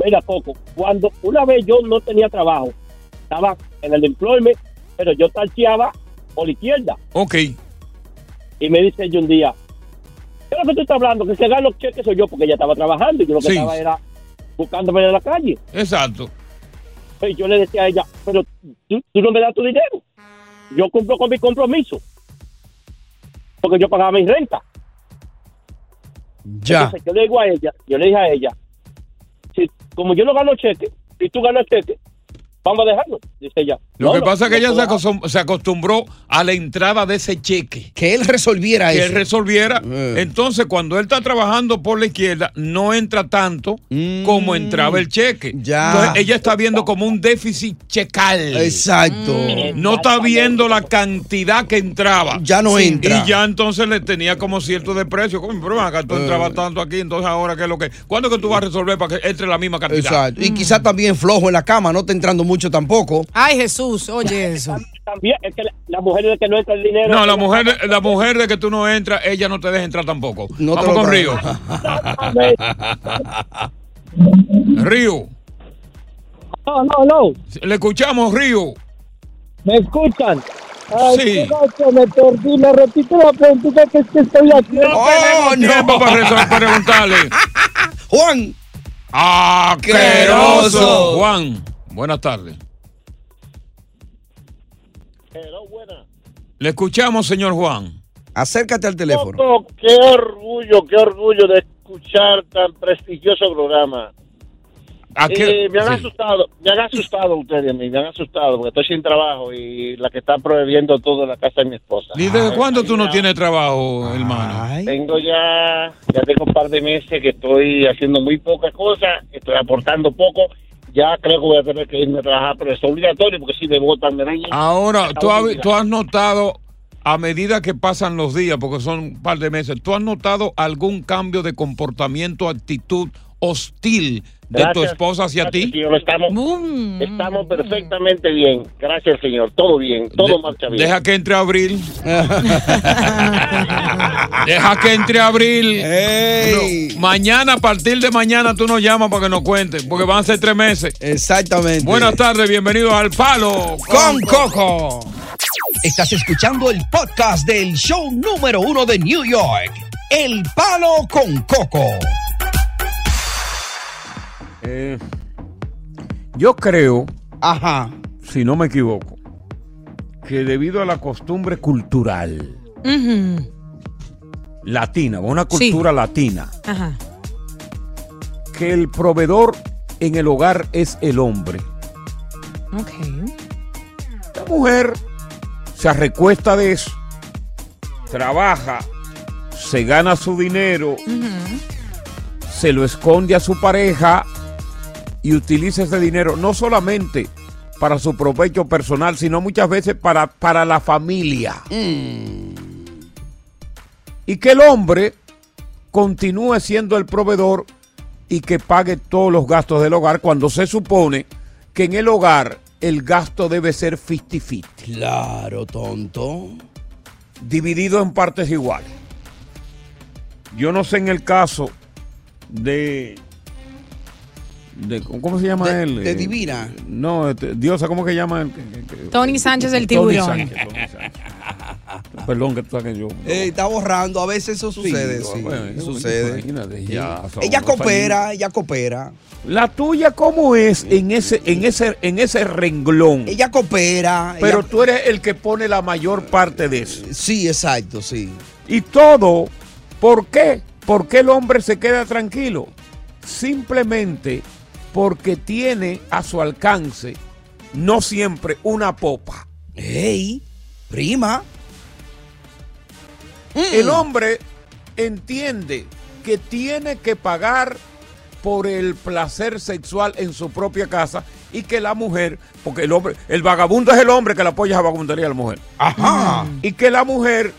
Mira, Coco, cuando una vez yo no tenía trabajo, estaba en el employment, pero yo talcheaba por la izquierda. Ok. Y me dice ella un día, ¿qué es lo que tú estás hablando? Que se gana los cheques soy yo, porque ella estaba trabajando y yo lo que Sí. estaba era buscándome en la calle. Exacto. Y yo le decía a ella, pero tú, tú no me das tu dinero. Yo cumplo con mi compromiso. Porque yo pagaba mi renta. Ya. Entonces yo le digo a ella, yo le dije a ella, si, como yo no gano cheque, y tú ganas cheque, vamos a dejarlo. Dice ella. Lo "No, que no, pasa es que no ella se puedo". acostum- se acostumbró a la entrada de ese cheque. Que él resolviera que eso. él resolviera. Eh. Entonces, cuando él está trabajando por la izquierda, no entra tanto como entraba el cheque. Mm. Ya. Entonces, ella está viendo como un déficit checal. Exacto. No está viendo la cantidad que entraba. Ya no entra. Y ya entonces le tenía como cierto desprecio. Como, pero acá, tú Eh. entrabas tanto aquí, entonces ahora qué es lo que. ¿Cuándo es que tú vas a resolver para que entre la misma cantidad? Exacto. Y quizás también flojo en la cama, no está entrando mucho tampoco. Ay, Jesús, oye eso. También es que la, la mujer de que no entra el dinero. No, la mujer, la mujer de que tú no entras, ella no te deja entrar tampoco. No Vamos con. Río. Río. No, no, no. Le escuchamos, Río. ¿Me escuchan? Ay, Sí. gacho, me perdí. Me repito la pregunta que es que estoy aquí. No tenemos tiempo resolver, para preguntarle. Juan. Asqueroso. Juan, buenas tardes. Le escuchamos, señor Juan. Acércate al teléfono. Qué orgullo, qué orgullo de escuchar tan prestigioso programa. ¿A qué? Eh, me han Sí. asustado, me han asustado ustedes a mí, me han asustado porque estoy sin trabajo y la que está prohibiendo todo en la casa de mi esposa. ¿Y desde cuándo tú no tienes trabajo, hermano? Tengo ya, ya tengo un par de meses que estoy haciendo muy pocas cosas, estoy aportando poco. Ya creo que voy a tener que irme a trabajar, pero es obligatorio porque si me votan de ahí. Ahora, ¿tú has, tú has notado, a medida que pasan los días, porque son un par de meses, ¿tú has notado algún cambio de comportamiento, actitud hostil de tu esposa hacia Gracias, ti? señor. Estamos, estamos perfectamente bien. Gracias, señor. Todo bien. Todo marcha bien. Deja que entre abril. [LAUGHS] Deja que entre abril. No, mañana, a partir de mañana, tú nos llamas para que nos cuentes, porque van a ser tres meses. Exactamente. Buenas tardes, bienvenidos al Palo con Coco. Estás escuchando el podcast del show número uno de New York, El Palo con Coco. Eh, yo creo, ajá, si no me equivoco, que debido a la costumbre cultural latina, una cultura latina, Ajá. que el proveedor en el hogar es el hombre. Ok. La mujer se recuesta de eso, trabaja, se gana su dinero, se lo esconde a su pareja y utiliza ese dinero no solamente para su provecho personal, sino muchas veces para, para la familia. Y que el hombre continúe siendo el proveedor y que pague todos los gastos del hogar cuando se supone que en el hogar el gasto debe ser 50-50. Claro, tonto. Dividido en partes iguales. Yo no sé en el caso de. De ¿Cómo se llama De- él? de Eh, Divina. No, este, Diosa, ¿cómo que llama él? Tony Sánchez el Tony tiburón. Sánchez, Tony [LAUGHS] Sánchez. Perdón que tú sabes que yo. Eh, está borrando, a veces eso sucede, Sí, sí, bueno, sucede. imagínate, ya Sí. son Ella coopera, ella coopera. La tuya, ¿cómo es en ese, en ese, en ese renglón? Ella coopera. Pero ella- tú eres el que pone la mayor parte de eso. Sí, exacto, sí. Y todo, ¿por qué? ¿Por qué el hombre se queda tranquilo? Simplemente porque tiene a su alcance, no siempre, una popa. ¡Ey! Prima. El hombre entiende que tiene que pagar por el placer sexual en su propia casa y que la mujer, porque el hombre, el vagabundo es el hombre que le apoya esa vagabundería a la mujer. Ajá. Y que la mujer,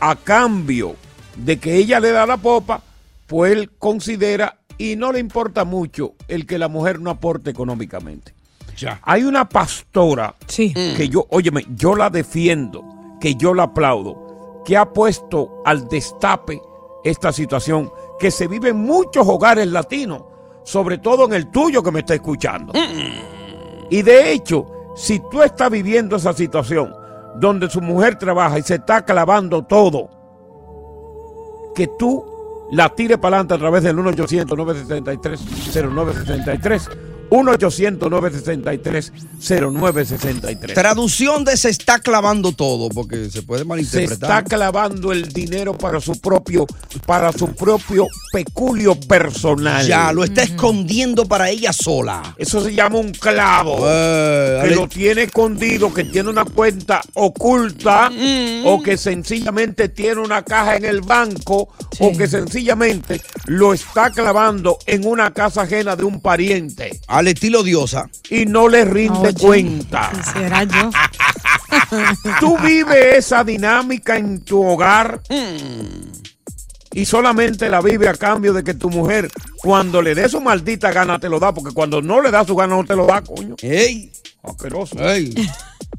a cambio de que ella le da la popa, pues él considera y no le importa mucho el que la mujer no aporte económicamente. Ya. Hay una pastora que yo, óyeme, yo la defiendo, que yo la aplaudo, que ha puesto al destape esta situación que se vive en muchos hogares latinos, sobre todo en el tuyo que me está escuchando. Y de hecho, si tú estás viviendo esa situación donde su mujer trabaja y se está clavando todo, que tú la tires para adelante a través del 1-800-963-0963. 1-800-963-0963. Traducción de se está clavando todo, porque se puede Se malinterpretar. está clavando el dinero para su propio, para su propio peculio personal. Ya, lo está escondiendo para ella sola. Eso se llama un clavo. Eh, que lo tiene escondido, que tiene una cuenta oculta, Mm. o que sencillamente tiene una caja en el banco, o que sencillamente lo está clavando en una casa ajena de un pariente. Al estilo diosa. Y no le rinde cuenta. Será yo. [LAUGHS] Tú vives esa dinámica en tu hogar y solamente la vive a cambio de que tu mujer, cuando le dé su maldita gana, te lo da, porque cuando no le da su gana, no te lo da, coño. ¡Ey! Asqueroso. ¡Ey!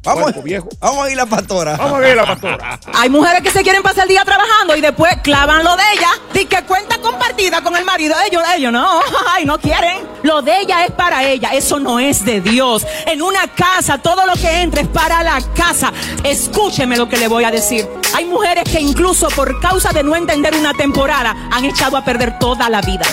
Vamos, viejo. vamos a ir a la pastora. Vamos a ir a la pastora. [LAUGHS] Hay mujeres que se quieren pasar el día trabajando y después clavan lo de ella. Di que cuenta compartida con el marido. Ellos, ellos no. [LAUGHS] Ay, no quieren. Lo de ella es para ella. Eso no es de Dios. En una casa, todo lo que entra es para la casa. Escúcheme lo que le voy a decir. Hay mujeres que incluso por causa de no entender una temporada han echado a perder toda la vida.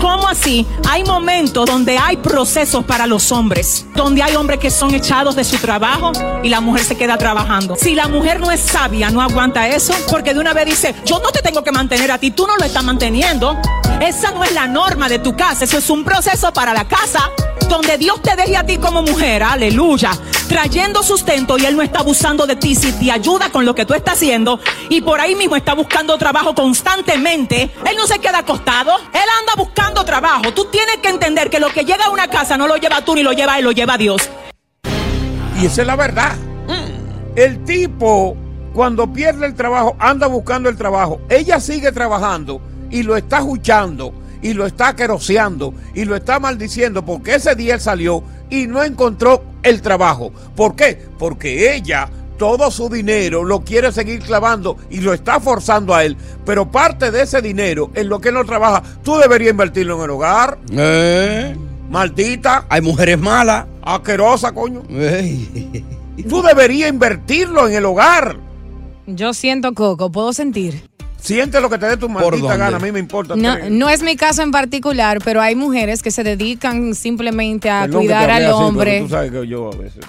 ¿Cómo así? Hay momentos donde hay procesos para los hombres, donde hay hombres que son echados de su trabajo y la mujer se queda trabajando. Si la mujer no es sabia, no aguanta eso, porque de una vez dice, yo no te tengo que mantener a ti, tú no lo estás manteniendo. Esa no es la norma de tu casa, eso es un proceso para la casa, donde Dios te deje a ti como mujer, aleluya, trayendo sustento y Él no está abusando de ti si te ayuda con lo que tú estás haciendo y por ahí mismo está buscando trabajo constantemente. Él no se queda acostado, Él anda buscando trabajo. Tú tienes que entender que lo que llega a una casa no lo lleva tú ni lo lleva Él, lo lleva Dios. Y esa es la verdad. El tipo, cuando pierde el trabajo, anda buscando el trabajo. Ella sigue trabajando y lo está escuchando y lo está queroseando y lo está maldiciendo porque ese día él salió y no encontró el trabajo. ¿Por qué? Porque ella todo su dinero lo quiere seguir clavando y lo está forzando a él, pero parte de ese dinero en lo que él no trabaja, tú deberías invertirlo en el hogar. Eh. Maldita. Hay mujeres malas. Asquerosa, coño. Tú deberías invertirlo en el hogar. Yo siento, Coco, puedo sentir. Siente lo que te dé tu maldita gana, a mí me importa. No, no es mi caso en particular, pero hay mujeres que se dedican simplemente a Perdón cuidar al así, hombre, Tú sabes que yo a veces.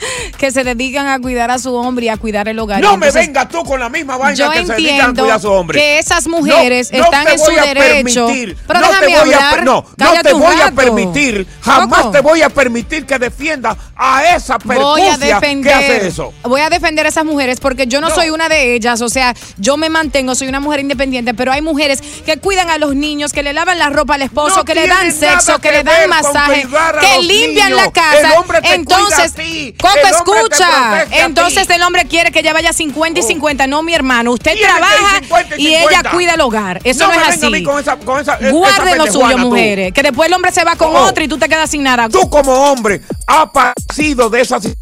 [LAUGHS] que se dedican a cuidar a su hombre y a cuidar el hogar. No me vengas tú con la misma vaina Yo que se dedican a entiendo cuidar a su hombre. que esas mujeres No, no están en su derecho. permitir, Pero no déjame te voy a hablar. no, no te voy a permitir, jamás Coco. te voy a permitir que defienda a esa percusia que hace eso. voy a defender a esas mujeres porque yo no, soy una de ellas, o sea, yo me mantengo, soy una mujer independiente, pero hay mujeres que cuidan a los niños, que le lavan la ropa al esposo, que le dan sexo, que, que le dan masaje, que limpian la casa. El hombre te Entonces, cuida a ti. Coco, El escucha. Entonces el hombre quiere que ella vaya 50 y 50, no mi hermano. Usted trabaja 50 y y ella 50. cuida el hogar. Eso no, es así. a mí con esa, con esa, esa Guarden lo suyo, tú. mujeres. Que después el hombre se va con Oh. otro y tú te quedas sin nada. Tú como hombre has padecido de esa si-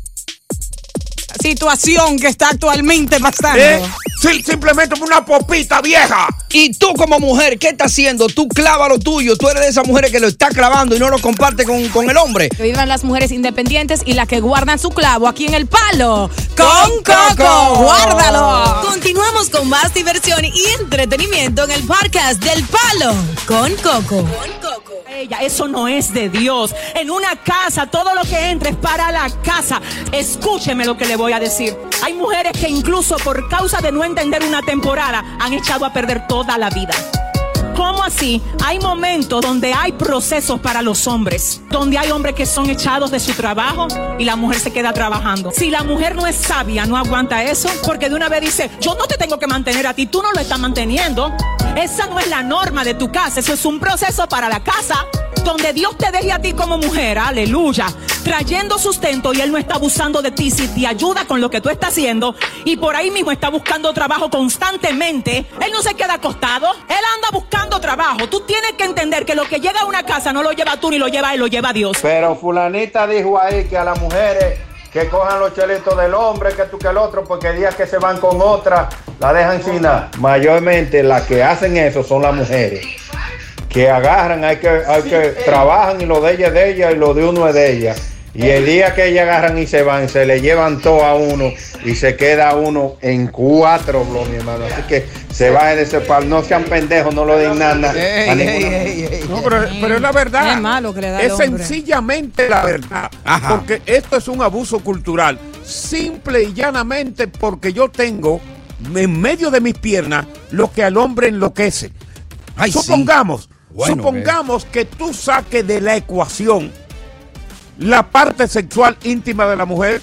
Situación que está actualmente pasando. ¿Eh? Sí, simplemente una popita vieja. Y tú como mujer, ¿qué estás haciendo? Tú clava lo tuyo. Tú eres de esas mujeres que lo está clavando y no lo comparte con, con el hombre. Que vivan las mujeres independientes y las que guardan su clavo aquí en el palo. Con Coco. Guárdalo. Continuamos con más diversión y entretenimiento en el podcast del Palo con Coco. Ella, eso no es de Dios. En una casa, todo lo que entra es para la casa. Escúcheme lo que le voy a decir. Hay mujeres que incluso por causa de no entender una temporada han echado a perder toda la vida. ¿Cómo así? Hay momentos donde hay procesos para los hombres, donde hay hombres que son echados de su trabajo y la mujer se queda trabajando. Si la mujer no es sabia, no aguanta eso, porque de una vez dice, yo no te tengo que mantener a ti, tú no lo estás manteniendo. Esa no es la norma de tu casa, eso es un proceso para la casa, donde Dios te deje a ti como mujer, aleluya, trayendo sustento y Él no está abusando de ti, si te ayuda con lo que tú estás haciendo y por ahí mismo está buscando trabajo constantemente, Él no se queda acostado, Él anda buscando trabajo. Tú tienes que entender que lo que llega a una casa no lo lleva tú ni lo lleva Él, lo lleva Dios. Pero fulanita dijo ahí que a las mujeres que cojan los chelitos del hombre, que tú que el otro, porque días que se van con otra, la dejan sin nada. Mayormente las que hacen eso son las mujeres. Que agarran, hay que, hay que trabajan y lo de ella es de ella y lo de uno es de ella. Y el día que ellas agarran y se van, se le llevan todo a uno y se queda uno en cuatro, bro, mi hermano. Así que se baje de ese palo. No sean pendejos, no lo den nada. No, pero, pero es la verdad. Es malo que le da Es al hombre. sencillamente la verdad. Porque esto es un abuso cultural. Simple y llanamente porque yo tengo en medio de mis piernas lo que al hombre enloquece. Ay, sí. Supongamos, Bueno, supongamos que tú saques de la ecuación la parte sexual íntima de la mujer.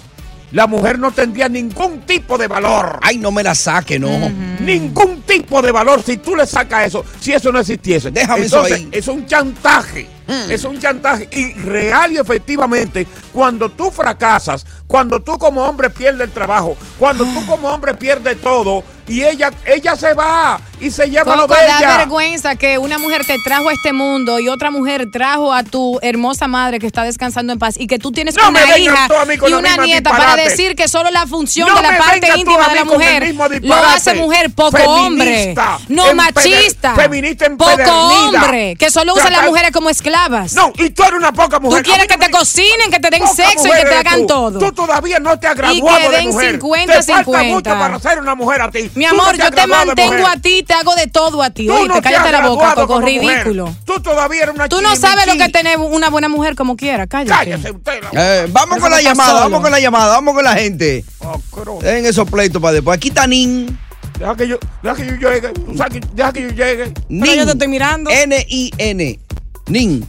La mujer no tendría ningún tipo de valor. Ay, no me la saque, no. Ningún tipo de valor si tú le sacas eso, si eso no existiese. Déjame eso Entonces, ahí. es un chantaje. Es un chantaje. Y real y efectivamente, cuando tú fracasas, cuando tú como hombre pierdes el trabajo, cuando tú como hombre pierdes todo, y ella, ella se va y se lleva lo Coco, de da ella. vergüenza que una mujer te trajo a este mundo y otra mujer trajo a tu hermosa madre que está descansando en paz y que tú tienes No una hija y una nieta para disparate. decir que solo la función No de la parte íntima de la mujer lo hace mujer poco hombre, Feminista, no empeder- machista, feminista poco hombre, que solo usa a las mujeres como esclavas. No, y tú eres una poca mujer. Tú quieres que te cocinen, que te den Poca sexo y que te hagan tú. todo. Tú todavía no te has Y graduado que de den mujer. 50, te falta 50. mucho para ser una mujer a ti. Mi no amor, te yo te de mantengo a ti, te hago de todo a ti. Tú Oíste, no te cállate la boca, Coco, mujer. ridículo. Tú todavía eres una Tú no sabes lo que es tener una buena mujer como quiera, cállate. Cállese usted. Eh, vamos Eso con la llamada, solo. vamos con la llamada, vamos con la gente. Oh, esos pleitos para después. Aquí está Nin. Deja que yo, deja que yo llegue. Tú sabes que, deja que yo llegue. Nin. yo te estoy mirando. N-I-N. Nin.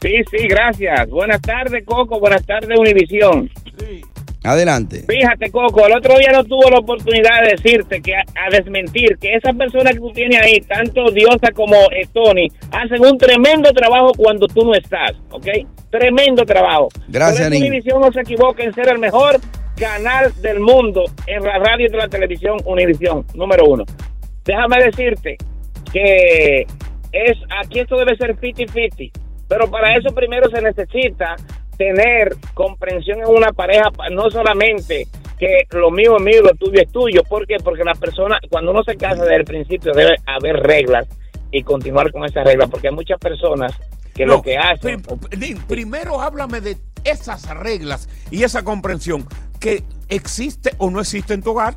Sí, sí, gracias. Buenas tardes, Coco. Buenas tardes, Univisión. Adelante. Fíjate, Coco, el otro día no tuvo la oportunidad de decirte, que a, a desmentir, que esa persona que tú tienes ahí, tanto Diosa como eh, Tony, hacen un tremendo trabajo cuando tú no estás, ¿ok? Tremendo trabajo. Gracias, Nin. Univisión no se equivoca en ser el mejor canal del mundo en la radio y de la televisión Univisión, número uno. Déjame decirte que es aquí esto debe ser 50-50. Pero para eso primero se necesita tener comprensión en una pareja, pa- no solamente que lo mío es mío, lo tuyo es tuyo. ¿Por qué? Porque la persona, cuando uno se casa desde el principio, debe haber reglas y continuar con esas reglas, porque hay muchas personas que No, lo que hacen... primero háblame de esas reglas y esa comprensión que existe o no existe en tu hogar.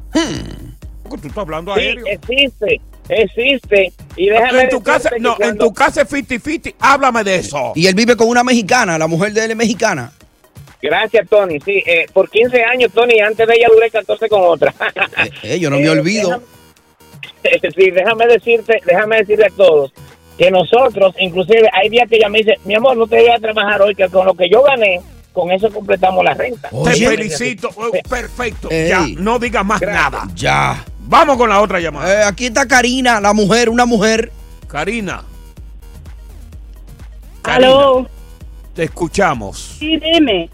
Porque tú estás hablando Sí, aéreo. existe, existe. Y déjame en tu decirte casa, no, en tu casa es 50-50. Háblame de eso. Y él vive con una mexicana, la mujer de él es mexicana. Gracias, Tony. Sí, eh, por 15 años, Tony, antes de ella duré 14 con otra. Eh, yo no me [LAUGHS] Eh, olvido. déjame- [LAUGHS] sí, déjame decirte, déjame decirle a todos que nosotros, inclusive, hay días que ella me dice, mi amor, no te voy a trabajar hoy, que con lo que yo gané, con eso completamos la renta. Te felicito. Oh, Perfecto. Ey. Ya, no digas más nada. Ya. Vamos con la otra llamada. Eh, aquí está Karina, la mujer, una mujer. Karina. Aló. Te escuchamos. Sí, dime.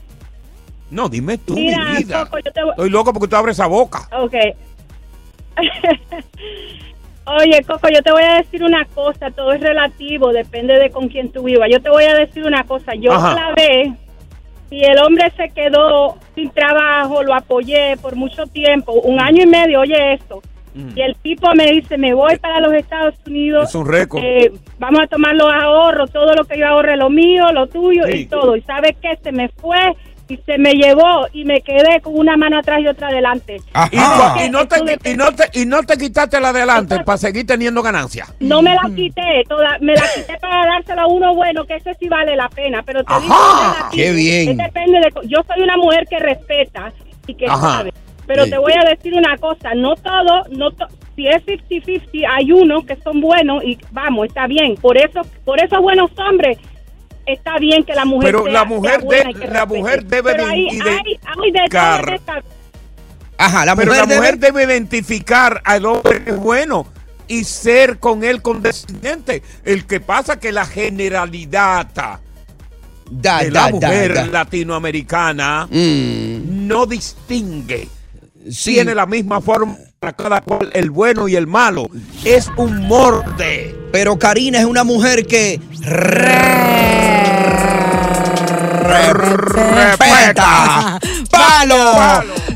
No, dime tú, Mira, mi vida. Coco, yo te Estoy loco porque tú abres esa boca. Ok. [LAUGHS] Oye, Coco, yo te voy a decir una cosa, todo es relativo, depende de con quién tú vivas. Yo te voy a decir una cosa, yo Ajá. la vez, si el hombre se quedó sin trabajo, lo apoyé por mucho tiempo, un año y medio, oye esto, y el tipo me dice, me voy para los Estados Unidos. Es un récord. eh, vamos a tomar los ahorros, todo lo que yo ahorre, lo mío, lo tuyo Sí. y todo. ¿Y sabes qué? Se me fue y se me llevó y me quedé con una mano atrás y otra adelante. Y, y no te, y, no te, y no te quitaste la de adelante para seguir teniendo ganancias. No me la quité, toda, me la quité para dársela a uno bueno, que ese sí vale la pena, pero te digo Qué bien. depende de, yo soy una mujer que respeta y que Ajá. sabe, pero Sí. te voy a decir una cosa, no todo, no to- si es 50-50, hay unos que son buenos y vamos, está bien, por eso, por esos buenos hombres, está bien que la mujer Pero sea- la sea mujer buena de- y que la mujer debe Pero de- ahí y de- hay, hay de todo Car- en esta- Ajá, la Pero mujer, la mujer debe... debe identificar al hombre que es bueno y ser con él condescendiente. El que pasa que la generalidad Da, de da, la mujer da. latinoamericana Mm. no distingue. Tiene la misma forma para cada cual, el bueno y el malo. Es un morde. Pero Karina es una mujer que respeta. Palo